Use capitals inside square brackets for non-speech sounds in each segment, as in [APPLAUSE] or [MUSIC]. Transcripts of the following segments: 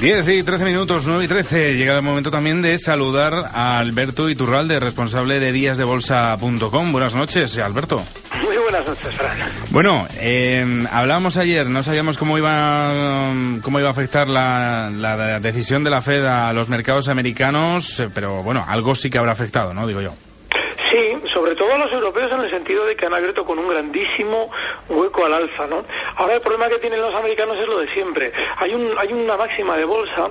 10 y 13 minutos, 9 y 13. Llega el momento también de saludar a Alberto Iturralde, responsable de díasdebolsa.com. Buenas noches, Alberto. Muy buenas noches, Fran. Bueno, eh, hablábamos ayer, no sabíamos cómo iba, cómo iba a afectar la, la decisión de la Fed a los mercados americanos, eh, pero bueno, algo sí que habrá afectado, ¿no? Digo yo. Sí, sobre todo a los europeos en el sentido de que han abierto con un grandísimo hueco al alza, ¿no? Ahora el problema que tienen los americanos es lo de siempre. Hay un hay una máxima de bolsa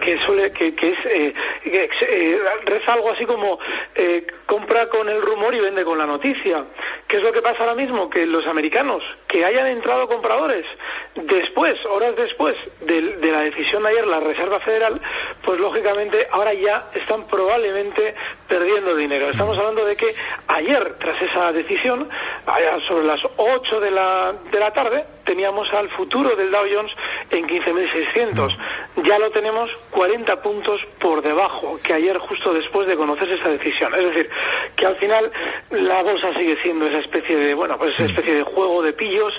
que suele que, que es eh, eh, reza algo así como eh, compra con el rumor y vende con la noticia. ¿Qué es lo que pasa ahora mismo? Que los americanos que hayan entrado compradores después, horas después de, de la decisión de ayer la Reserva Federal, pues lógicamente ahora ya están probablemente perdiendo dinero. Estamos hablando de que ayer, tras esa decisión, sobre las 8 de la, de la tarde, teníamos al futuro del Dow Jones en 15.600. Ya lo tenemos 40 puntos por debajo que ayer justo después de conocerse esa decisión. Es decir, que al final la bolsa sigue siendo esa especie de, bueno, pues esa especie de juego de pillos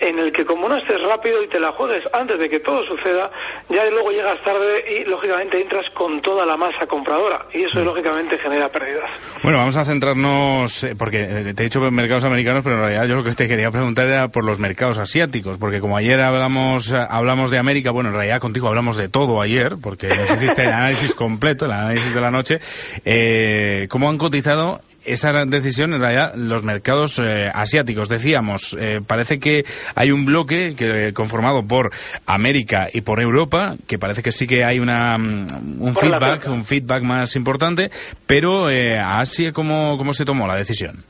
en el que como no estés rápido y te la juegues antes de que todo suceda, ya luego llegas tarde y lógicamente entras con toda la masa compradora y eso lógicamente genera pérdidas. Bueno, vamos a centrarnos, eh, porque eh, te he dicho mercados americanos, pero en realidad yo lo que te quería preguntar era por los mercados asiáticos, porque como ayer hablamos, eh, hablamos de América, bueno, en realidad contigo hablamos de todo ayer, porque nos hiciste el análisis completo, el análisis de la noche, eh, ¿cómo han cotizado esa decisión en realidad los mercados eh, asiáticos. Decíamos, eh, parece que hay un bloque que conformado por América y por Europa, que parece que sí que hay una mm, un feedback, un feedback más importante, pero eh, Asia cómo cómo se tomó la decisión.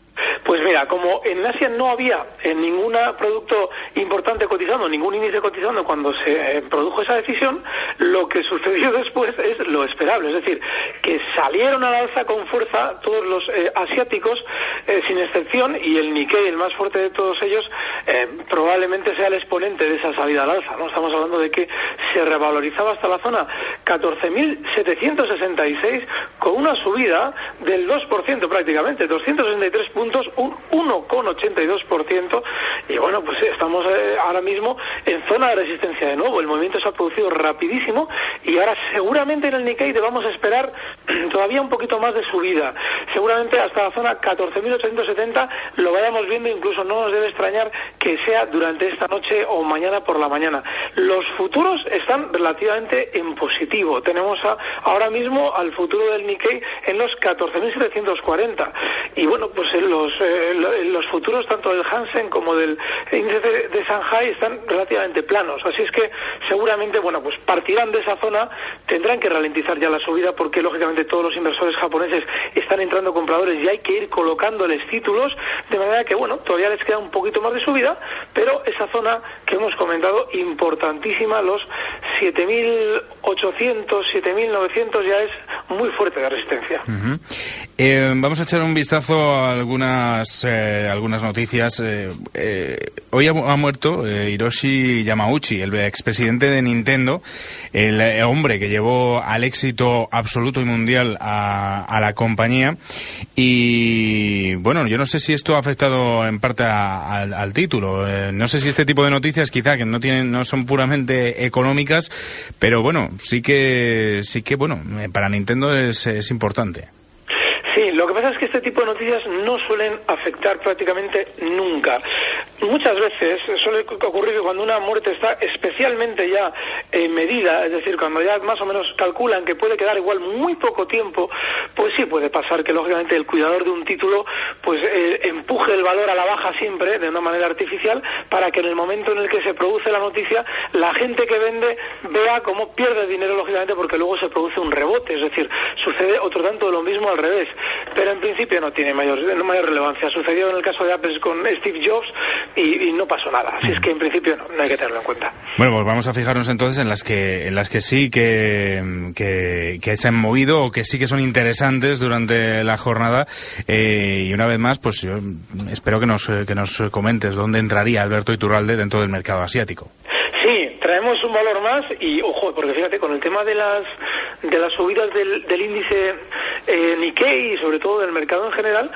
Como en Asia no había en ningún producto importante cotizando, ningún índice cotizando cuando se eh, produjo esa decisión, lo que sucedió [LAUGHS] después es lo esperable, es decir, que salieron al alza con fuerza todos los eh, asiáticos, eh, sin excepción, y el Nikkei, el más fuerte de todos ellos, eh, probablemente sea el exponente de esa salida al alza. ¿no? Estamos hablando de que se revalorizaba hasta la zona 14.766 con una subida del 2% prácticamente, 263 puntos, un 1,82%. Y bueno, pues estamos eh, ahora mismo en zona de resistencia de nuevo. El movimiento se ha producido rapidísimo y ahora seguramente en el Nikkei debamos esperar [CLEARS THROAT] todavía un poquito más de subida. Seguramente hasta la zona 14.870 lo vayamos viendo, incluso no nos debe extrañar que sea durante esta noche o mañana por la mañana. Los futuros están relativamente en positivo. Tenemos ahora mismo al futuro del Nikkei en los 14.740. Y bueno, pues los, eh, los futuros tanto del Hansen como del índice de, de Shanghai están relativamente planos. Así es que seguramente, bueno, pues partirán de esa zona, tendrán que ralentizar ya la subida porque lógicamente todos los inversores japoneses están entrando compradores y hay que ir colocándoles títulos de manera que, bueno, todavía les queda un poquito más de subida, pero esa zona que hemos comentado, importantísima, los 7.800, 7.900 ya es muy fuerte de resistencia. eh, vamos a echar un vistazo a algunas, eh, algunas noticias. Eh, hoy ha, muerto Hiroshi Yamauchi, el expresidente de Nintendo, el, hombre que llevó al éxito absoluto y mundial a, a, la compañía. Y bueno, yo no sé si esto ha afectado en parte a, al, título. No sé si este tipo de noticias quizá que no tienen, no son puramente económicas, pero bueno, sí que, sí que bueno, para Nintendo es, es importante. Sí, lo que pasa es que este tipo de noticias no suelen afectar prácticamente nunca. Muchas veces suele ocurrir que cuando una muerte está especialmente ya eh, medida, es decir, cuando ya más o menos calculan que puede quedar igual muy poco tiempo, pues sí puede pasar que lógicamente el cuidador de un título pues eh, empuje el valor a la baja siempre de una manera artificial para que en el momento en el que se produce la noticia la gente que vende vea cómo pierde dinero lógicamente porque luego se produce un rebote, es decir, sucede otro tanto de lo mismo al revés pero en principio no tiene mayor, no mayor relevancia. Sucedió en el caso de Apple con Steve Jobs, y, no pasó nada. Así es que en principio no, no, hay que tenerlo en cuenta. Bueno, pues vamos a fijarnos entonces en las que, en las que sí que, que, se han movido o que sí que son interesantes durante la jornada. Eh, y una vez más, pues yo espero que nos, que nos comentes dónde entraría Alberto Iturralde dentro del mercado asiático. Sí, traemos un valor más y, ojo, porque fíjate, con el tema de las de las subidas del, del índice eh, Nikkei y sobre todo del mercado en general,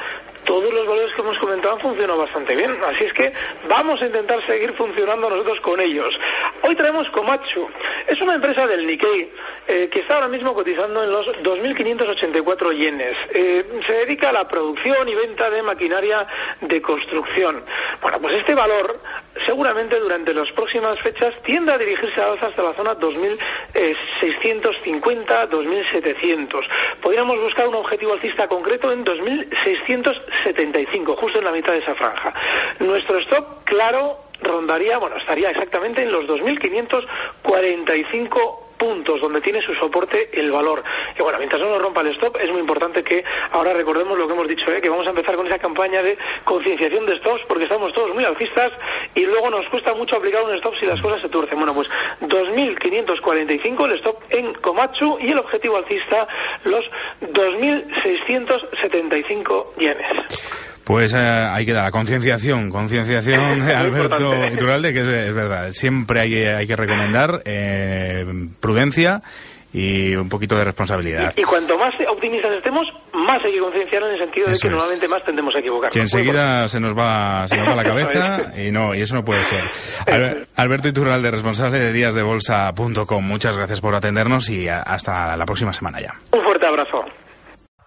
todos los valores que hemos comentado han funcionado bastante bien. Así es que vamos a intentar seguir funcionando nosotros con ellos. Hoy traemos Komatsu. Es una empresa del Nikkei eh, que está ahora mismo cotizando en los 2.584 yenes. Eh, se dedica a la producción y venta de maquinaria de construcción. Bueno, pues este valor seguramente durante las próximas fechas tiende a dirigirse a alza hasta la zona 2.650, 2.700. Podríamos buscar un objetivo alcista concreto en 2.675, justo en la mitad de esa franja. Nuestro stop, claro, rondaría, bueno, estaría exactamente en los 2.545 puntos donde tiene su soporte el valor. Y bueno, mientras no nos rompa el stop, es muy importante que ahora recordemos lo que hemos dicho, ¿eh? que vamos a empezar con esa campaña de concienciación de stops, porque estamos todos muy alcistas y luego nos cuesta mucho aplicar un stop si las cosas se tuercen. Bueno, pues 2.545 el stop en Komatsu y el objetivo alcista los 2.675 yenes. Pues eh, hay que dar la concienciación, concienciación [LAUGHS] de Alberto Iturralde, que es, verdad, siempre hay, hay que recomendar eh, prudencia y un poquito de responsabilidad. Y, cuanto más optimistas estemos, más hay que concienciar en el sentido de que normalmente más tendemos a equivocarnos. Que enseguida se nos va se nos va la [LAUGHS] cabeza y no y eso no puede ser. Alberto Iturralde, responsable de díasdebolsa.com, muchas gracias por atendernos y hasta la próxima semana ya. Un fuerte abrazo.